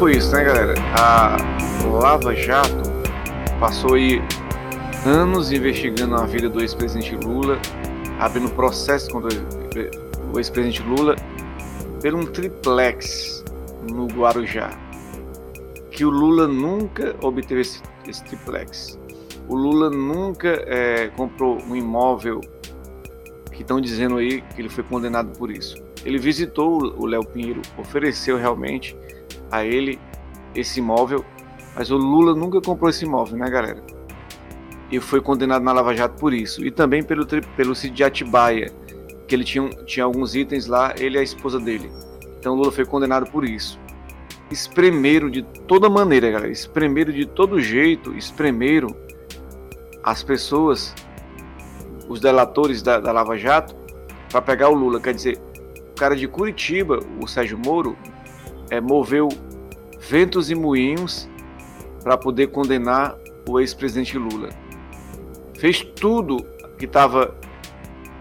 foi isso, né, galera? A Lava Jato passou aí anos investigando a vida do ex-presidente Lula, abrindo processo contra o ex-presidente Lula por um triplex no Guarujá, que o Lula nunca obteve esse, esse triplex. O Lula nunca é, comprou um imóvel que estão dizendo aí que ele foi condenado por isso. Ele visitou o Léo Pinheiro, ofereceu realmente a ele esse imóvel, mas o Lula nunca comprou esse imóvel, né, galera? E foi condenado na Lava Jato por isso. E também pelo, pelo sítio de Atibaia, que ele tinha, tinha alguns itens lá, ele e a esposa dele. Então Lula foi condenado por isso. Espremeram de toda maneira, galera. Espremeram de todo jeito, espremeram as pessoas, os delatores da, da Lava Jato, para pegar o Lula. Quer dizer, o cara de Curitiba, o Sérgio Moro, é, moveu ventos e moinhos para poder condenar o ex-presidente Lula. Fez tudo que estava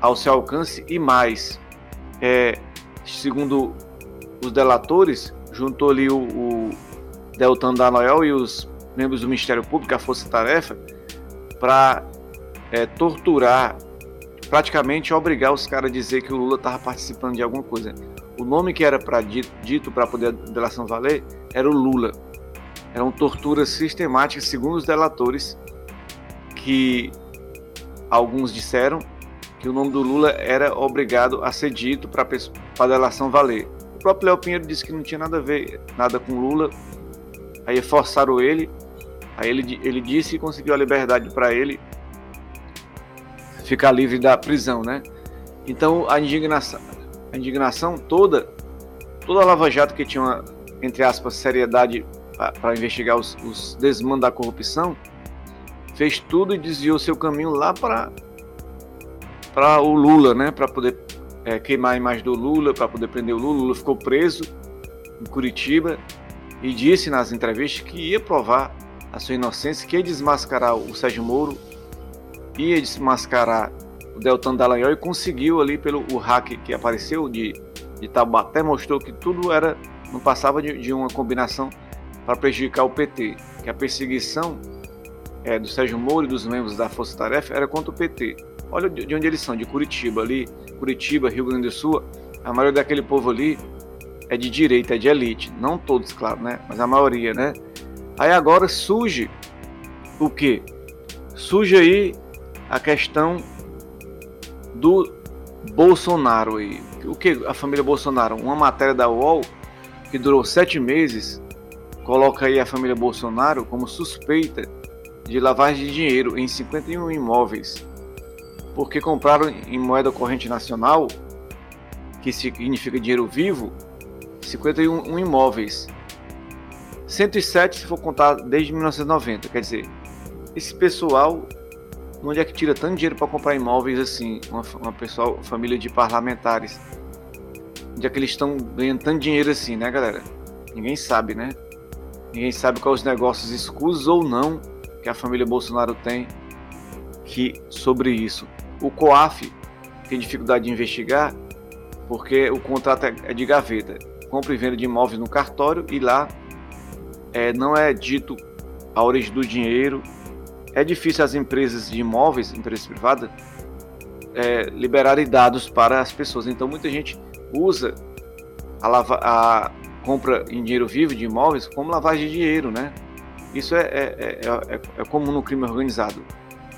ao seu alcance e mais. É, segundo os delatores, juntou ali o, o Deltan Danoel e os membros do Ministério Público, a Força Tarefa, para é, torturar, praticamente obrigar os caras a dizer que o Lula estava participando de alguma coisa. O nome que era para dito para poder a delação valer era o Lula. Eram torturas sistemáticas, segundo os delatores, que alguns disseram que o nome do Lula era obrigado a ser dito para a delação valer. O próprio Léo Pinheiro disse que não tinha nada a ver, nada com Lula. Aí forçaram ele. Aí ele, ele disse e conseguiu a liberdade para ele ficar livre da prisão, né? Então a indignação, a indignação toda, toda a Lava Jato que tinha uma, entre aspas, seriedade para investigar os, os desmandos da corrupção, fez tudo e desviou seu caminho lá para para o Lula, né? Para poder é, queimar a imagem do Lula, para poder prender o Lula. O Lula ficou preso em Curitiba e disse nas entrevistas que ia provar a sua inocência, que ia desmascarar o Sérgio Moro, ia desmascarar o Deltan Dallagnol e conseguiu ali pelo o hack que apareceu de, de Taubaté, mostrou que tudo era não passava de, de uma combinação para prejudicar o PT, que a perseguição é, do Sérgio Moro e dos membros da Força Tarefa era contra o PT. Olha de onde eles são, de Curitiba ali, Curitiba, Rio Grande do Sul, a maioria daquele povo ali é de direita, é de elite, não todos, claro, né? Mas a maioria, né? Aí agora surge o que? Surge aí a questão do Bolsonaro aí. O que a família Bolsonaro? Uma matéria da UOL que durou sete meses coloca aí a família Bolsonaro como suspeita de lavagem de dinheiro em 51 imóveis porque compraram em moeda corrente nacional, que significa dinheiro vivo, 51 imóveis. 107 se for contar desde 1990. Quer dizer, esse pessoal, onde é que tira tanto dinheiro para comprar imóveis assim? Uma, uma pessoal, família de parlamentares. Onde é que eles estão ganhando tanto dinheiro assim, né, galera? Ninguém sabe, né? Ninguém sabe quais os negócios escusos ou não que a família Bolsonaro tem que sobre isso. O COAF tem dificuldade de investigar porque o contrato é, é de gaveta. Compra e venda de imóveis no cartório e lá é, não é dito a origem do dinheiro. É difícil as empresas de imóveis, empresas privadas, é, liberarem dados para as pessoas. Então muita gente usa a, lava, a compra em dinheiro vivo de imóveis como lavagem de dinheiro, né? Isso é, é, é, é comum no crime organizado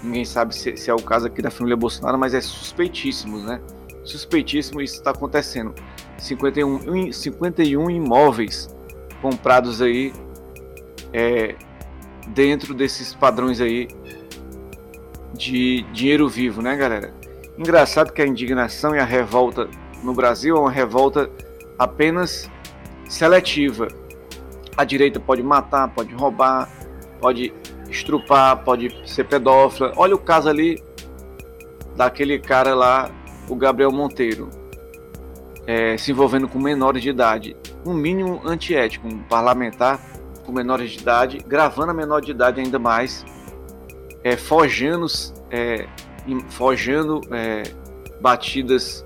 ninguém sabe se, se, é o caso aqui da família Bolsonaro, mas é suspeitíssimo, né? Suspeitíssimo isso está acontecendo. 51, 51 imóveis comprados aí é, dentro desses padrões aí de dinheiro vivo, né, galera? Engraçado que a indignação e a revolta no Brasil é uma revolta apenas seletiva. A direita pode matar, pode roubar, pode estrupar, pode ser pedófila. Olha o caso ali daquele cara lá, o Gabriel Monteiro, é, se envolvendo com menores de idade. Um mínimo antiético, um parlamentar com menores de idade, gravando a menor de idade ainda mais, é, forjando, é, forjando é, batidas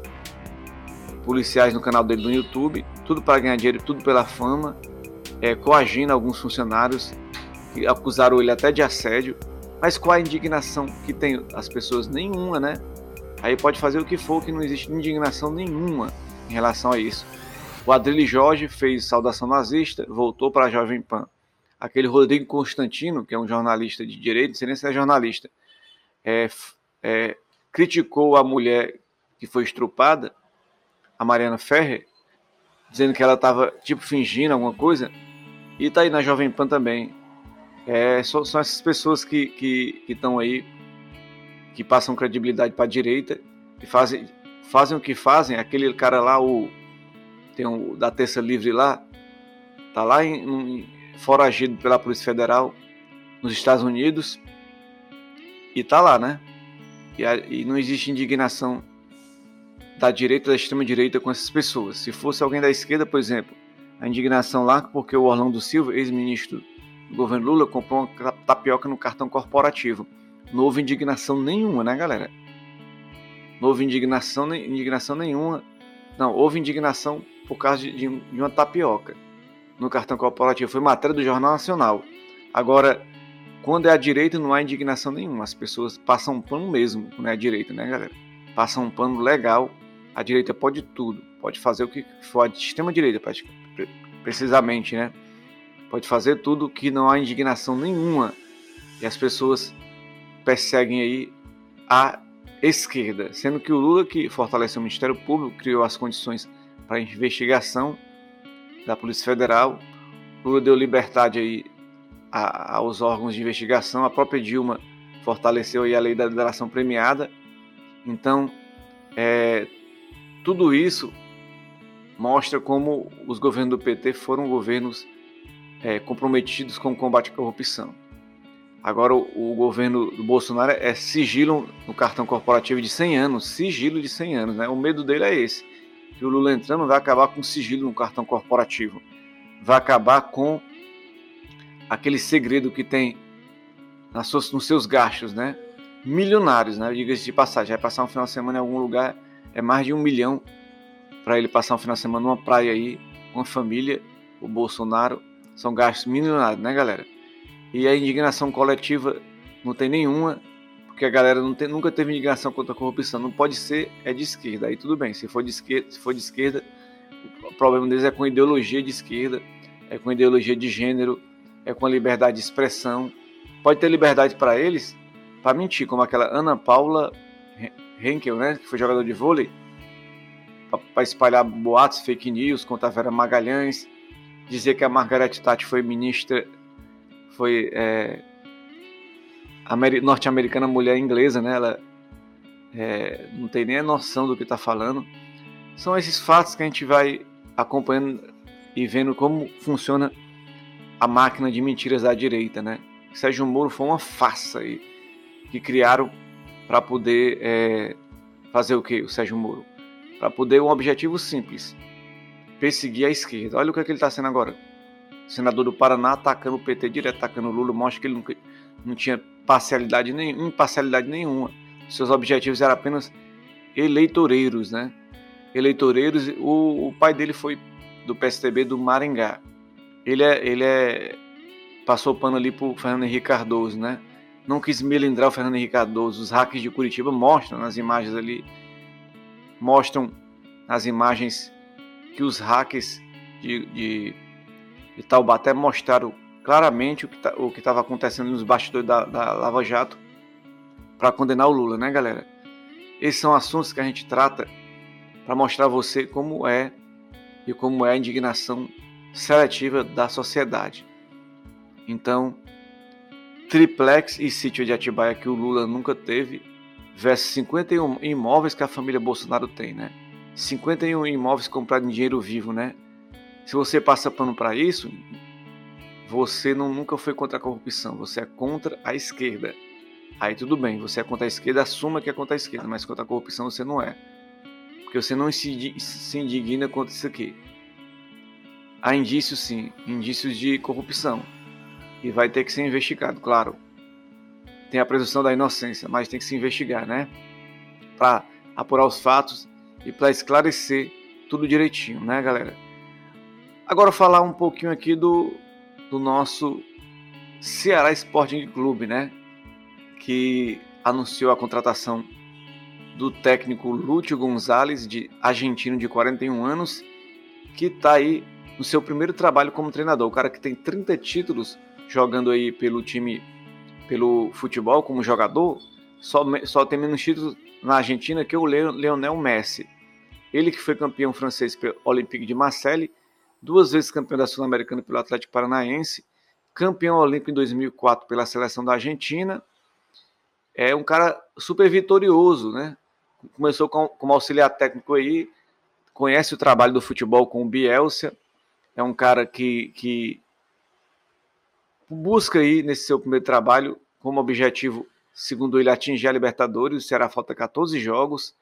policiais no canal dele no YouTube, tudo para ganhar dinheiro, tudo pela fama, é, coagindo alguns funcionários que acusaram ele até de assédio. Mas qual a indignação que tem as pessoas? Nenhuma, né? Aí pode fazer o que for, que não existe indignação nenhuma em relação a isso. O Adrilho Jorge fez saudação nazista, voltou para a Jovem Pan. Aquele Rodrigo Constantino, que é um jornalista de direito, não sei nem se é jornalista, é, é, criticou a mulher que foi estrupada, a Mariana Ferrer, dizendo que ela estava tipo fingindo alguma coisa, e tá aí na Jovem Pan também. É, são, são essas pessoas que estão aí, que passam credibilidade para a direita, e fazem, fazem o que fazem. Aquele cara lá, o tem um da Terça Livre lá, tá lá em, em, foragido pela Polícia Federal nos Estados Unidos e tá lá, né? E, e não existe indignação da direita da extrema direita com essas pessoas. Se fosse alguém da esquerda, por exemplo, a indignação lá porque o Orlando Silva, ex-ministro do governo Lula, comprou uma tapioca no cartão corporativo. Não houve indignação nenhuma, né, galera? Não houve indignação, indignação nenhuma. Não, houve indignação por causa de, de, uma tapioca no cartão corporativo. Foi matéria do Jornal Nacional. Agora, quando é a direita, não há indignação nenhuma. As pessoas passam um pano mesmo quando é a direita, né, galera? Passam um pano legal. A direita pode tudo. Pode fazer o que for a extrema-direita, precisamente, né? Pode fazer tudo que não há indignação nenhuma. E as pessoas perseguem aí a esquerda. Sendo que o Lula, que fortaleceu o Ministério Público, criou as condições para investigação da Polícia Federal. Lula deu liberdade aí aos órgãos de investigação. A própria Dilma fortaleceu aí a lei da delação premiada. Então, é, tudo isso mostra como os governos do PT foram governos é, comprometidos com o combate à corrupção. Agora, o, o, governo do Bolsonaro é sigilo no cartão corporativo de 100 anos, sigilo de 100 anos, né? O medo dele é esse que o Lula entrando vai acabar com sigilo no cartão corporativo, vai acabar com aquele segredo que tem nas suas, nos seus gastos, né? Milionários, né? Diga-se de passagem, vai passar um final de semana em algum lugar, é mais de um milhão para ele passar um final de semana numa praia aí, com a família, o Bolsonaro, são gastos milionários, né, galera? E a indignação coletiva não tem nenhuma, porque a galera tem, nunca teve indignação contra a corrupção. Não pode ser é de esquerda. Aí tudo bem. Se for de esquerda, se for de esquerda, o problema deles é com ideologia de esquerda, é com ideologia de gênero, é com a liberdade de expressão. Pode ter liberdade para eles para mentir, como aquela Ana Paula Henkel, né, que foi jogador de vôlei, para espalhar boatos, fake news contra a Vera Magalhães, dizer que a Margaret Tati foi ministra, foi é, norte-americana, mulher inglesa, né? Ela é, não tem nem a noção do que está falando. São esses fatos que a gente vai acompanhando e vendo como funciona a máquina de mentiras da direita, né? Sérgio Moro foi uma farsa aí que criaram para poder é, fazer o que? O Sérgio Moro para poder um objetivo simples: perseguir a esquerda. Olha o que, é que ele está sendo agora. senador do Paraná atacando o PT direto, atacando o Lula, mostra que ele nunca, não tinha parcialidade nenhuma, imparcialidade nenhuma. Seus objetivos eram apenas eleitoreiros, né? Eleitoreiros. O, o pai dele foi do PSTB do Maringá. Ele é, ele é passou pano ali pro Fernando Henrique Cardoso, né? Não quis melindrar o Fernando Henrique Cardoso. Os hackers de Curitiba mostram nas imagens ali, mostram nas imagens que os hackers de, de, de Taubaté mostraram claramente o que tá, estava acontecendo nos bastidores da, da Lava Jato para condenar o Lula, né, galera? Esses são assuntos que a gente trata para mostrar a você como é e como é a indignação seletiva da sociedade. Então, triplex e sítio de Atibaia que o Lula nunca teve, versus 51 imóveis que a família Bolsonaro tem, né? 51 imóveis comprados em dinheiro vivo, né? Se você passa pano para isso, você não, nunca foi contra a corrupção, você é contra a esquerda. Aí tudo bem, você é contra a esquerda, assuma que é contra a esquerda, mas contra a corrupção você não é. Porque você não se, indigna contra isso aqui. Há indícios sim, indícios de corrupção. E vai ter que ser investigado, claro. Tem a presunção da inocência, mas tem que se investigar, né? Para apurar os fatos e para esclarecer tudo direitinho, né, galera? Agora falar um pouquinho aqui do, do nosso Ceará Sporting Clube, né? Que anunciou a contratação do técnico Lúcio Gonzalez, de argentino de 41 anos, que está aí no seu primeiro trabalho como treinador. O cara que tem 30 títulos jogando aí pelo time, pelo futebol como jogador, só, só tem menos títulos na Argentina que o Leonel Messi. Ele que foi campeão francês pelo Olympique de Marseille, duas vezes campeão da Sul-Americana pelo Atlético Paranaense, campeão olímpico em 2004 pela seleção da Argentina. É um cara super vitorioso, né? Começou como auxiliar técnico aí, conhece o trabalho do futebol com o Bielsa, é um cara que, que busca aí nesse seu primeiro trabalho como objetivo, segundo ele, atingir a Libertadores. O Ceará falta 14 jogos.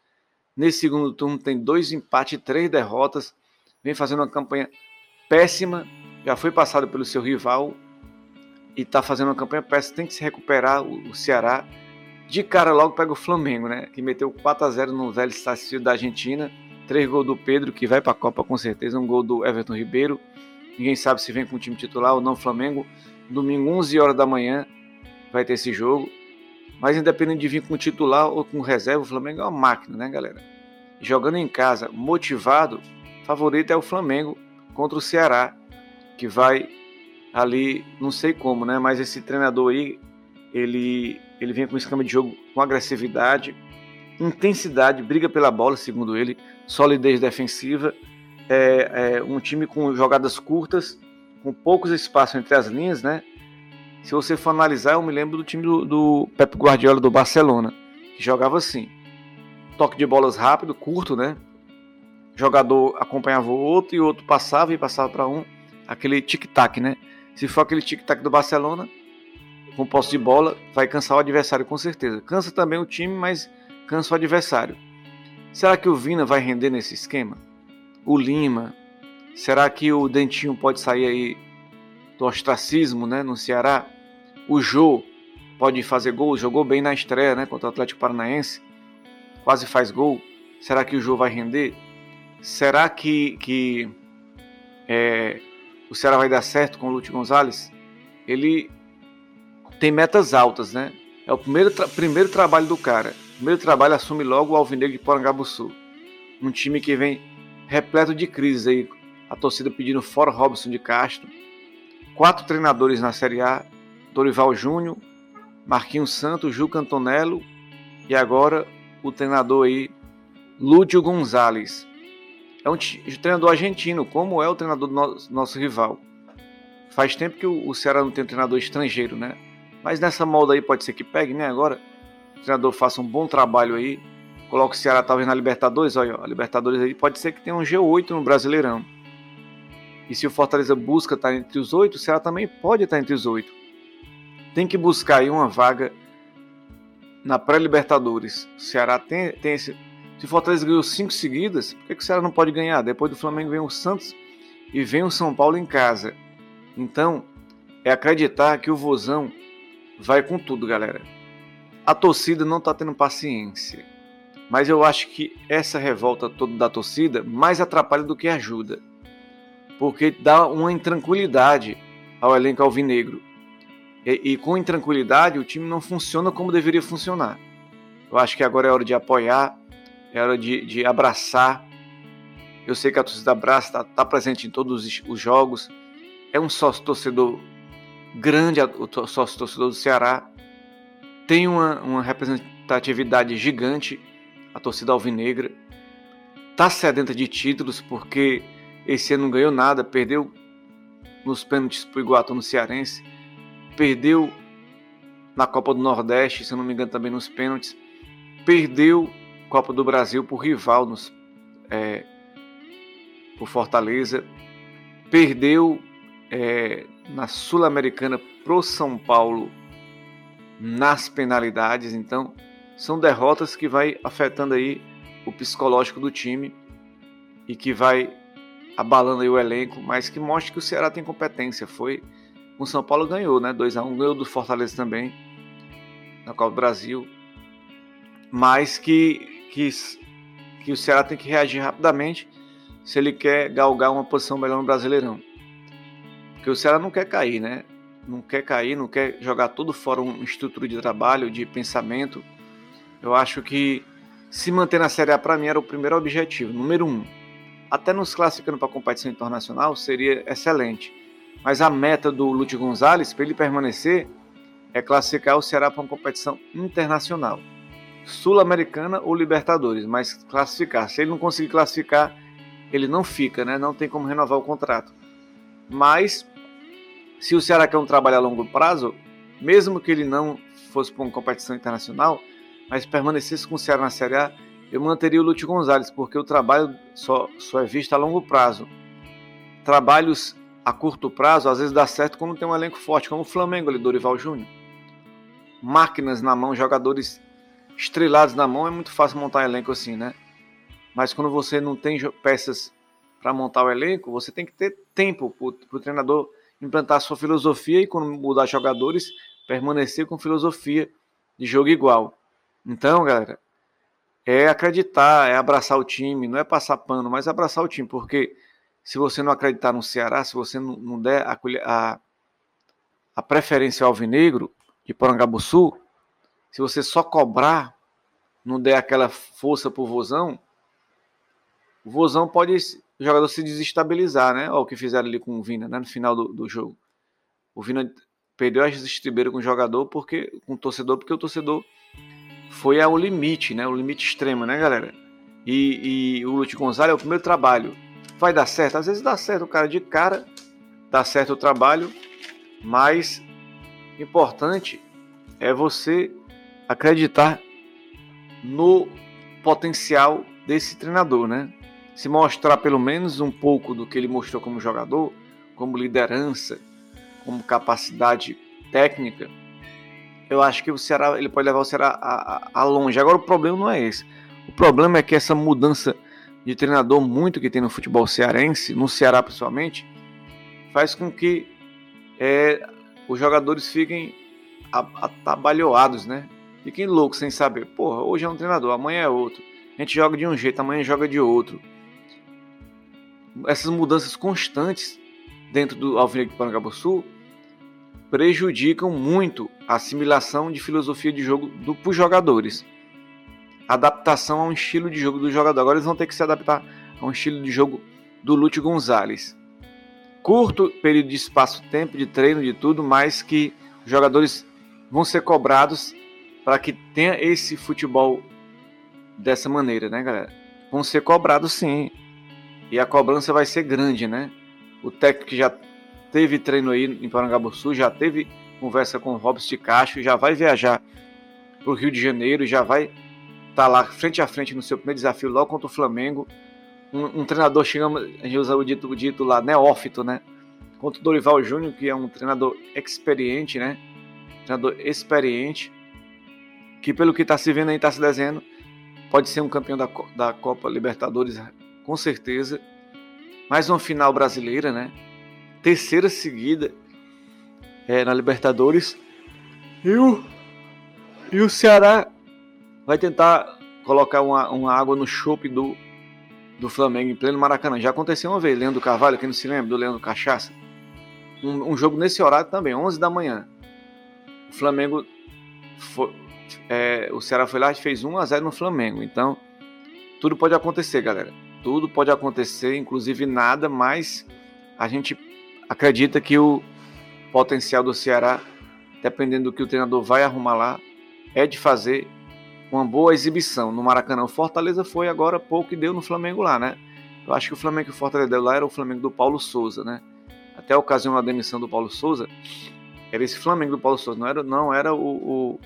Nesse segundo turno tem dois empates e três derrotas. Vem fazendo uma campanha péssima. Já foi passado pelo seu rival e está fazendo uma campanha péssima. Tem que se recuperar o, Ceará. De cara logo pega o Flamengo, né? Que meteu 4 a 0 no velho estádio da Argentina Três gols do Pedro, que vai para a Copa com certeza. Um gol do Everton Ribeiro. Ninguém sabe se vem com o time titular ou não. Flamengo, domingo, 11 horas da manhã, vai ter esse jogo. Mas independente de vir com titular ou com reserva, o Flamengo é uma máquina, né, galera? Jogando em casa, motivado, favorito é o Flamengo contra o Ceará, que vai ali, não sei como, né? Mas esse treinador aí, ele, ele vem com um esquema de jogo com agressividade, intensidade, briga pela bola, segundo ele, solidez defensiva, é, é um time com jogadas curtas, com poucos espaços entre as linhas, né? Se você for analisar, eu me lembro do time do, do Pep Guardiola do Barcelona, que jogava assim: toque de bolas rápido, curto, né? Jogador acompanhava o outro e o outro passava e passava para um, aquele tic-tac, né? Se for aquele tic-tac do Barcelona, com posse de bola, vai cansar o adversário com certeza. Cansa também o time, mas cansa o adversário. Será que o Vina vai render nesse esquema? O Lima? Será que o Dentinho pode sair aí do ostracismo né, no Ceará? O Jô pode fazer gol, jogou bem na estreia né, contra o Atlético Paranaense, quase faz gol. Será que o Jô vai render? Será que, que é, o Ceará vai dar certo com o Lúcio Gonzalez? Ele tem metas altas, né? É o primeiro, tra primeiro trabalho do cara. Primeiro trabalho assume logo o Alvinegro de Porangabuçu. Um time que vem repleto de crises aí. A torcida pedindo fora Robson de Castro. Quatro treinadores na Série A. Dorival Júnior, Marquinhos Santos, Ju Cantonello e agora o treinador aí, Lúcio Gonzalez. É um treinador argentino, como é o treinador do nosso, nosso rival. Faz tempo que o, o Ceará não tem um treinador estrangeiro, né? Mas nessa molda aí pode ser que pegue, né? Agora treinador faça um bom trabalho aí, coloque o Ceará talvez na Libertadores, olha, a Libertadores aí pode ser que tenha um G8 no Brasileirão. E se o Fortaleza busca estar entre os oito, o Ceará também pode estar entre os oito. Tem que buscar aí uma vaga na pré-Libertadores. O Ceará tem, tem esse. Se Fortaleza ganhou cinco seguidas, por que, que o Ceará não pode ganhar? Depois do Flamengo vem o Santos e vem o São Paulo em casa. Então, é acreditar que o Vozão vai com tudo, galera a torcida não está tendo paciência. Mas eu acho que essa revolta toda da torcida mais atrapalha do que ajuda. Porque dá uma intranquilidade ao elenco alvinegro. E, e com intranquilidade o time não funciona como deveria funcionar. Eu acho que agora é hora de apoiar, é hora de, de abraçar. Eu sei que a torcida abraça, está tá presente em todos os, os jogos. É um sócio torcedor grande, o sócio torcedor do Ceará tem uma, uma representatividade gigante, a torcida alvinegra. Está sedenta de títulos porque esse ano não ganhou nada, perdeu nos pênaltis para o Iguatu no Cearense, perdeu na Copa do Nordeste, se eu não me engano também nos pênaltis, perdeu Copa do Brasil por rival nos, é, por Fortaleza, perdeu é, na Sul-Americana pro São Paulo nas penalidades. Então, são derrotas que vai afetando aí o psicológico do time e que vai abalando aí o elenco, mas que mostra que o Ceará tem competência. Foi o São Paulo ganhou, né? 2 a 1 ganhou do Fortaleza também na Copa do Brasil. Mas que, que, que o Ceará tem que reagir rapidamente se ele quer galgar uma posição melhor no Brasileirão. Porque o Ceará não quer cair, né? Não quer cair, não quer jogar tudo fora uma estrutura de trabalho, de pensamento. Eu acho que se manter na Série A para mim era o primeiro objetivo, número um. Até nos classificando para competição internacional seria excelente. Mas a meta do Lúcio Gonzalez, para ele permanecer, é classificar o Ceará para uma competição internacional. Sul-Americana ou Libertadores, mas classificar. Se ele não conseguir classificar, ele não fica, né? Não tem como renovar o contrato. Mas se o Ceará quer um trabalho a longo prazo, mesmo que ele não fosse para uma competição internacional, mas permanecesse com o Ceará na Série A, eu manteria o Lúcio Gonzalez, porque o trabalho só, só é visto a longo prazo. Trabalhos a curto prazo, às vezes dá certo quando tem um elenco forte, como o Flamengo ali, Dorival Júnior. Máquinas na mão, jogadores estrelados na mão, é muito fácil montar elenco assim, né? Mas quando você não tem peças para montar o elenco, você tem que ter tempo para o treinador implantar sua filosofia e quando mudar jogadores, permanecer com filosofia de jogo igual. Então, galera, é acreditar, é abraçar o time, não é passar pano, mas abraçar o time, porque se você não acreditar no Ceará, se você não der a, a, a preferência ao alvinegro de Porangabuçu, se você só cobrar, não der aquela força pro Vozão, o Vozão pode o jogador se desestabilizar, né? Olha o que fizeram ali com o Vina, né? No final do, do jogo. O Vina perdeu as estribeiras com o jogador, porque com o torcedor, porque o torcedor foi ao limite, né? O limite extremo, né, galera? E, e o Lute Gonzalez é o primeiro trabalho. Vai dar certo? Às vezes dá certo o cara de cara, dá certo o trabalho, mas importante é você acreditar no potencial desse treinador, né? se mostrar pelo menos um pouco do que ele mostrou como jogador, como liderança, como capacidade técnica, eu acho que o Ceará ele pode levar o Ceará a, a, a, longe. Agora o problema não é esse. O problema é que essa mudança de treinador muito que tem no futebol cearense, no Ceará principalmente, faz com que é, os jogadores fiquem atabalhoados, né? Fiquem loucos sem saber. Porra, hoje é um treinador, amanhã é outro. A gente joga de um jeito, amanhã joga de outro essas mudanças constantes dentro do Alvinegro de Parangabuçu prejudicam muito a assimilação de filosofia de jogo do, para os jogadores. Adaptação a um estilo de jogo do jogador. Agora eles vão ter que se adaptar a um estilo de jogo do Lúcio Gonzalez. Curto período de espaço-tempo, de treino, de tudo, mas que os jogadores vão ser cobrados para que tenha esse futebol dessa maneira, né, galera? Vão ser cobrados sim e a cobrança vai ser grande, né? O técnico que já teve treino aí em Parangabuçu, já teve conversa com o Robson de Castro, já vai viajar para o Rio de Janeiro, já vai estar tá lá frente a frente no seu primeiro desafio logo contra o Flamengo. Um, um treinador, chegamos, a gente usa o dito, o dito lá, neófito, né? Contra o Dorival Júnior, que é um treinador experiente, né? Treinador experiente, que pelo que está se vendo aí, está se desenhando, pode ser um campeão da, da Copa Libertadores com certeza. Mais uma final brasileira, né? Terceira seguida é, na Libertadores. E o, e o Ceará vai tentar colocar uma, uma água no chope do, do Flamengo em pleno Maracanã. Já aconteceu uma vez, Leandro Carvalho, quem não se lembra do Leandro Cachaça. Um, um jogo nesse horário também, 11 da manhã. O Flamengo foi, é, o Ceará foi lá e fez 1 a 0 no Flamengo. Então, tudo pode acontecer, galera. Tudo pode acontecer, inclusive nada, mas a gente acredita que o potencial do Ceará, dependendo do que o treinador vai arrumar lá, é de fazer uma boa exibição no Maracanã. O Fortaleza foi agora pouco e deu no Flamengo lá, né? Eu acho que o Flamengo que o Fortaleza deu lá era o Flamengo do Paulo Souza, né? Até a ocasião da demissão do Paulo Souza, era esse Flamengo do Paulo Souza, não era, não era o, o,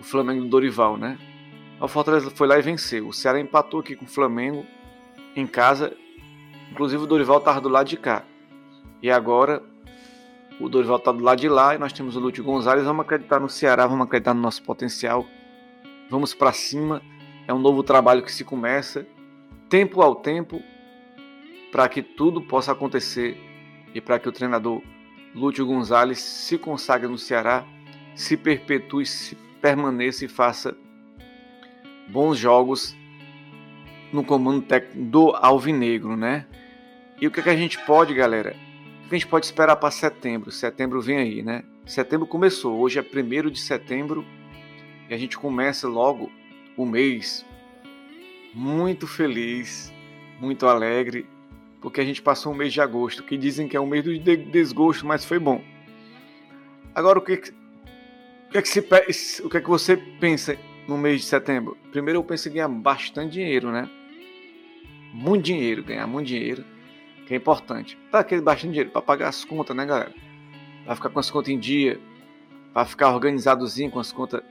o Flamengo do Dorival, né? O Fortaleza foi lá e venceu. O Ceará empatou aqui com o Flamengo em casa. Inclusive o Dorival estava do lado de cá. E agora o Dorival está do lado de lá e nós temos o Lúcio Gonzalez. Vamos acreditar no Ceará, vamos acreditar no nosso potencial. Vamos para cima. É um novo trabalho que se começa, tempo ao tempo, para que tudo possa acontecer e para que o treinador Lúcio Gonzalez se consagre no Ceará, se perpetue, se permaneça e faça bons jogos no comando técnico do Alvinegro, né? E o que, é que a gente pode, galera? O que a gente pode esperar para setembro? Setembro vem aí, né? Setembro começou, hoje é 1 de setembro e a gente começa logo o mês muito feliz, muito alegre, porque a gente passou um mês de agosto, que dizem que é um mês do desgosto, mas foi bom. Agora, o que, o que, é que, se, o que, é que você pensa no mês de setembro? Primeiro, eu penso em ganhar bastante dinheiro, né? Muito dinheiro, ganhar muito dinheiro, que é importante. Para aquele bastante dinheiro, para pagar as contas, né, galera? Para ficar com as contas em dia, para ficar organizadozinho com as contas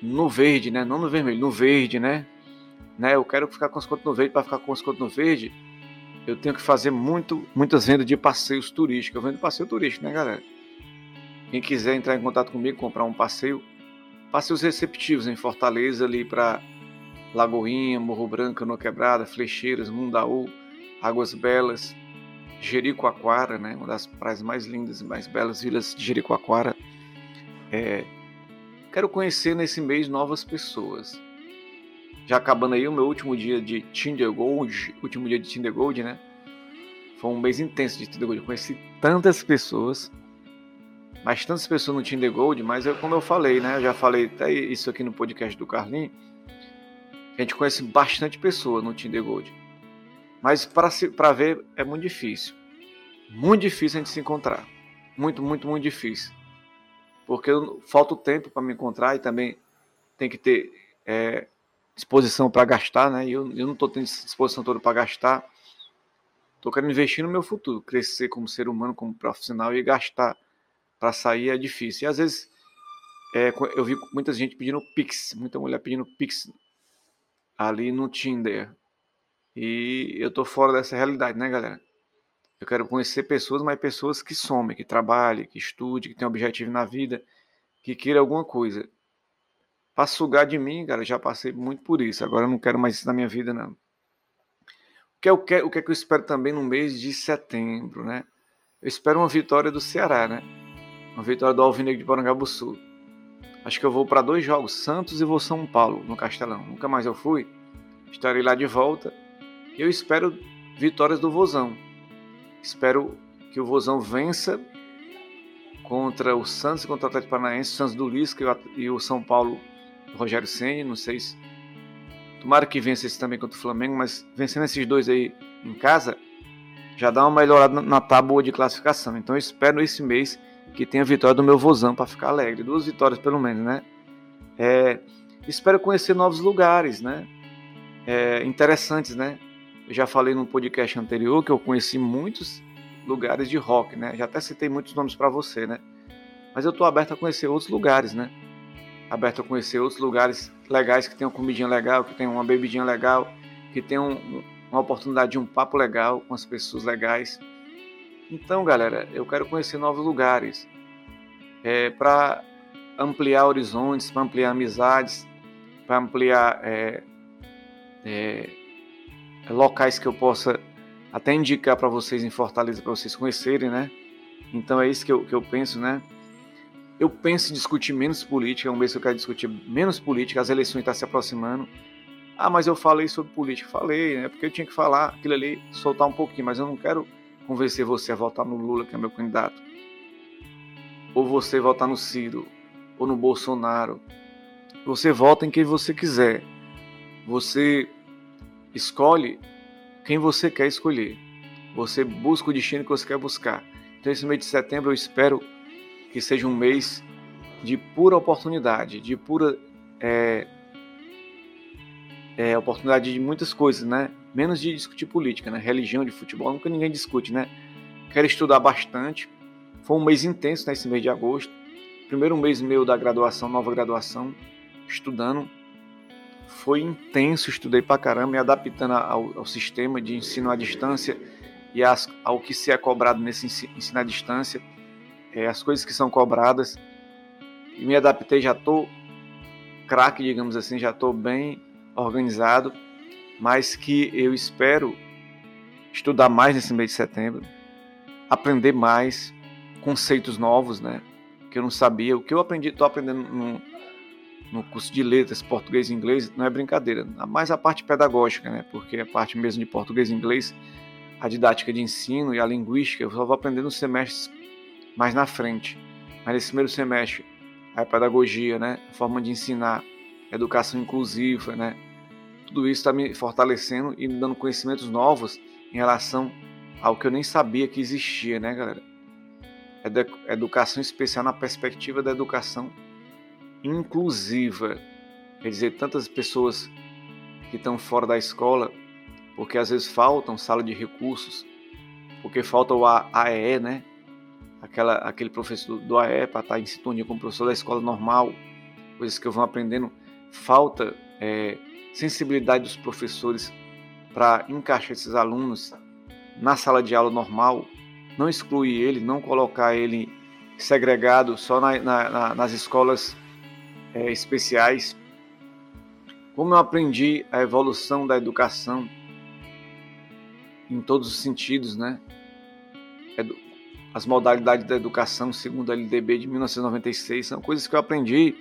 no verde, né? Não no vermelho, no verde, né? né? Eu quero ficar com as contas no verde, para ficar com as contas no verde, eu tenho que fazer muito, muitas vendas de passeios turísticos. Eu vendo passeio turístico, né, galera? Quem quiser entrar em contato comigo, comprar um passeio, passeios receptivos em Fortaleza, ali para Lagoinha, Morro Branco, No Quebrada, Flecheiras, Mundaú, Águas Belas, Jericoacoara, né? Uma das praias mais lindas e mais belas vilas de Jericoacoara. É, quero conhecer nesse mês novas pessoas já acabando aí o meu último dia de Tinder Gold, último dia de Tinder Gold, né? Foi um mês intenso de Tinder Gold. Eu conheci tantas pessoas, mas tantas pessoas no Tinder Gold, mas eu, como eu falei, né? Eu já falei até isso aqui no podcast do Carlinhos. A gente conhece bastante pessoas no Tinder Gold. Mas para ver é muito difícil. Muito difícil a gente se encontrar. Muito, muito, muito difícil. Porque falta o tempo para me encontrar e também tem que ter é, disposição para gastar, né? Eu, eu não estou tendo disposição toda para gastar. Estou querendo investir no meu futuro, crescer como ser humano, como profissional e gastar para sair é difícil. E às vezes é, eu vi muita gente pedindo Pix, muita mulher pedindo Pix ali no Tinder. E eu tô fora dessa realidade, né, galera? Eu quero conhecer pessoas, mas pessoas que somem, que trabalhem, que estudem, que tenham objetivo na vida, que queiram alguma coisa para sugar de mim, cara, já passei muito por isso. Agora eu não quero mais isso na minha vida, não. O que, é, o, que, o que é que eu espero também no mês de setembro, né? Eu espero uma vitória do Ceará, né? Uma vitória do Alvinegro de Porangabuçu. Acho que eu vou para dois jogos, Santos e vou São Paulo, no Castelão. Nunca mais eu fui. Estarei lá de volta. E eu espero vitórias do Vozão. Espero que o Vozão vença contra o Santos e contra o Atlético Paranaense, o Santos do Lisca e o São Paulo Rogério Senna, não sei se. Tomara que vença esse também contra o Flamengo, mas vencendo esses dois aí em casa, já dá uma melhorada na tábua de classificação. Então eu espero esse mês que tenha a vitória do meu vozão para ficar alegre. Duas vitórias pelo menos, né? É, espero conhecer novos lugares, né? É, interessantes, né? Eu já falei no podcast anterior que eu conheci muitos lugares de rock, né? Já até citei muitos nomes para você, né? Mas eu estou aberto a conhecer outros lugares, né? aberto a conhecer outros lugares legais que uma comidinha legal, que tem uma bebidinha legal, que tem um, uma oportunidade de um papo legal com as pessoas legais. Então, galera, eu quero conhecer novos lugares é, para ampliar horizontes, para ampliar amizades, para ampliar é, é, locais que eu possa até indicar para vocês em Fortaleza, para vocês conhecerem, né? Então é isso que eu, que eu penso, né? Eu penso em discutir menos política, é um mês que eu quero discutir menos política, as eleições estão se aproximando. Ah, mas eu falei sobre política. Falei, né? Porque eu tinha que falar aquilo ali, soltar um pouquinho, mas eu não quero convencer você a votar no Lula, que é meu candidato. Ou você votar no Ciro, ou no Bolsonaro. Você vota em quem você quiser. Você escolhe quem você quer escolher. Você busca o destino que você quer buscar. Então, esse mês de setembro, eu espero que seja um mês de pura oportunidade, de pura é, é, oportunidade de muitas coisas, né? Menos de discutir política, né? Religião, de futebol, nunca ninguém discute, né? Quero estudar bastante. Foi um mês intenso nesse mês de agosto. Primeiro mês meu da graduação, nova graduação, estudando. Foi intenso, estudei pra caramba, me adaptando ao, ao sistema de ensino à distância e as, ao que se é cobrado nesse ensino à distância é, as coisas que são cobradas. E me adaptei, já estou craque, digamos assim, já estou bem organizado, mas que eu espero estudar mais nesse mês de setembro, aprender mais conceitos novos, né? Que eu não sabia. O que eu aprendi, estou aprendendo no, no curso de letras, português e inglês, não é brincadeira. Mais a parte pedagógica, né? Porque a parte mesmo de português e inglês, a didática de ensino e a linguística, eu só vou aprender nos semestres mais na frente. Mas nesse primeiro semestre, a pedagogia, né? A forma de ensinar, educação inclusiva, né? Tudo isso está me fortalecendo e me dando conhecimentos novos em relação ao que eu nem sabia que existia, né, galera? Educação especial na perspectiva da educação inclusiva. Quer dizer, tantas pessoas que estão fora da escola, porque às vezes faltam sala de recursos, porque falta o AE, né? Aquela, aquele professor do AE para estar tá em sintonia com o professor da escola normal, coisas que eu vou aprendendo. Falta é, sensibilidade dos professores para encaixar esses alunos na sala de aula normal, não excluir ele, não colocar ele segregado só na, na, nas escolas é, especiais, como eu aprendi a evolução da educação em todos os sentidos, né? As modalidades da educação segundo a LDB de 1996 são coisas que eu aprendi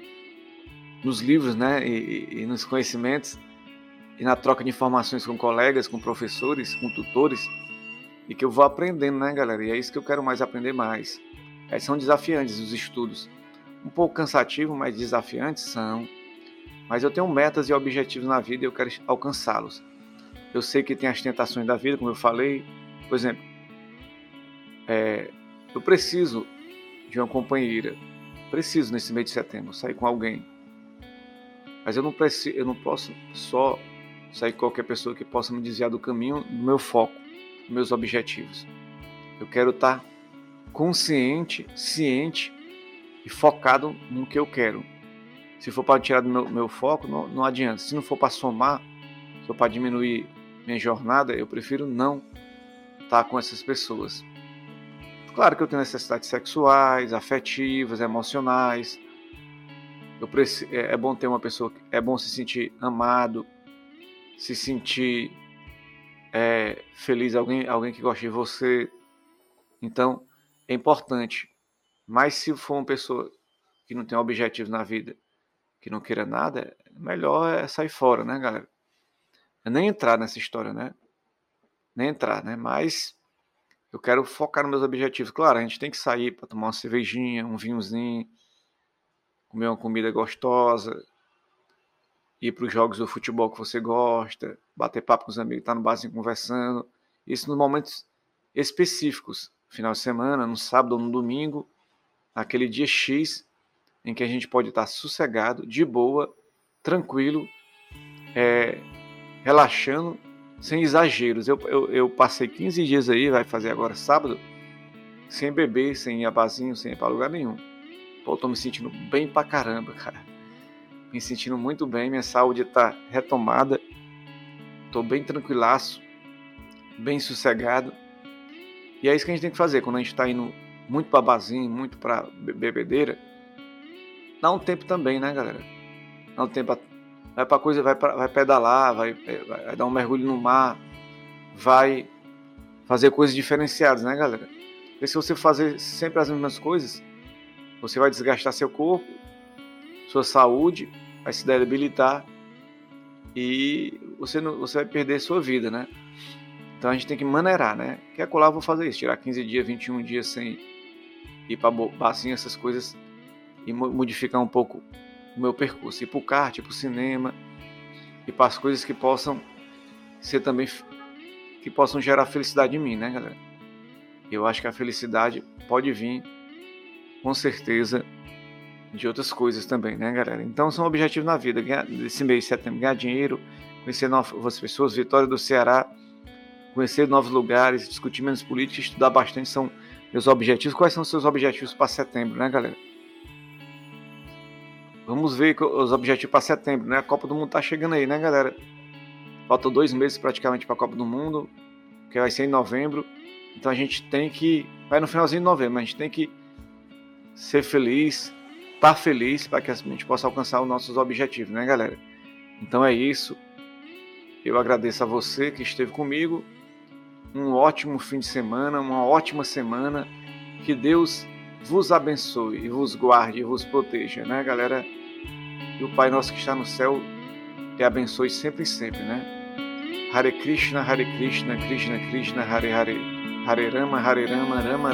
nos livros, né? E, e nos conhecimentos e na troca de informações com colegas, com professores, com tutores e que eu vou aprendendo, né, galera? E é isso que eu quero mais aprender mais. É, são desafiantes os estudos um pouco cansativo, mas desafiantes são. Mas eu tenho metas e objetivos na vida e eu quero alcançá-los. Eu sei que tem as tentações da vida, como eu falei. Por exemplo, é, eu preciso de uma companheira. Preciso nesse mês de setembro sair com alguém. Mas eu não preciso, eu não posso só sair qualquer pessoa que possa me desviar do caminho do meu foco, dos meus objetivos. Eu quero estar consciente, ciente e focado no que eu quero. Se for para tirar do meu, meu foco, não, não adianta. Se não for para somar, se for para diminuir minha jornada, eu prefiro não estar com essas pessoas. Claro que eu tenho necessidades sexuais, afetivas, emocionais. Eu preciso, é, é bom ter uma pessoa, é bom se sentir amado, se sentir é, feliz, alguém, alguém que gosta de você. Então, é importante mas se for uma pessoa que não tem objetivos na vida, que não queira nada, melhor é sair fora, né, galera? É nem entrar nessa história, né? Nem entrar, né? Mas eu quero focar nos meus objetivos. Claro, a gente tem que sair para tomar uma cervejinha, um vinhozinho, comer uma comida gostosa, ir para os jogos do futebol que você gosta, bater papo com os amigos, estar tá no barzinho conversando. Isso nos momentos específicos, final de semana, no sábado ou no domingo, aquele dia X em que a gente pode estar sossegado, de boa, tranquilo, é, relaxando, sem exageros. Eu, eu, eu, passei 15 dias aí, vai fazer agora sábado, sem beber, sem ir a barzinho, sem ir para lugar nenhum. Pô, tô me sentindo bem pra caramba, cara. Me sentindo muito bem, minha saúde tá retomada. Tô bem tranquilaço, bem sossegado. E é isso que a gente tem que fazer quando a gente está indo muito para barzinho, muito para bebedeira, dá um tempo também, né, galera? Dá um tempo, vai para coisa, vai, pra, vai pedalar, vai, vai dar um mergulho no mar, vai fazer coisas diferenciadas, né, galera? Porque se você fazer sempre as mesmas coisas, você vai desgastar seu corpo, sua saúde, vai se debilitar e você, não, você vai perder sua vida, né? Então a gente tem que maneirar, né? Quer colar, eu vou fazer isso, tirar 15 dias, 21 dias sem ir para barzinho, essas coisas, e modificar um pouco o meu percurso. Ir para o kart, para o cinema, e para as coisas que possam ser também, que possam gerar felicidade em mim, né, galera? Eu acho que a felicidade pode vir, com certeza, de outras coisas também, né, galera? Então são objetivos na vida, ganhar, esse mês de setembro, ganhar dinheiro, conhecer novas pessoas, vitória do Ceará, conhecer novos lugares, discutir menos política, estudar bastante, são meus objetivos. Quais são os seus objetivos para setembro, né, galera? Vamos ver os objetivos para setembro, né? A Copa do Mundo tá chegando aí, né, galera? Faltam dois meses praticamente para a Copa do Mundo, que vai ser em novembro. Então a gente tem que. Vai no finalzinho de novembro, a gente tem que ser feliz, estar tá feliz para que a gente possa alcançar os nossos objetivos, né, galera? Então é isso. Eu agradeço a você que esteve comigo um ótimo fim de semana, uma ótima semana. Que Deus vos abençoe e vos guarde e vos proteja, né, galera? e o Pai Nosso que está no céu te abençoe sempre e sempre, né? Hare Krishna, Hare Krishna, Krishna Krishna, Hare Hare, Hare Rama, Hare Rama, Rama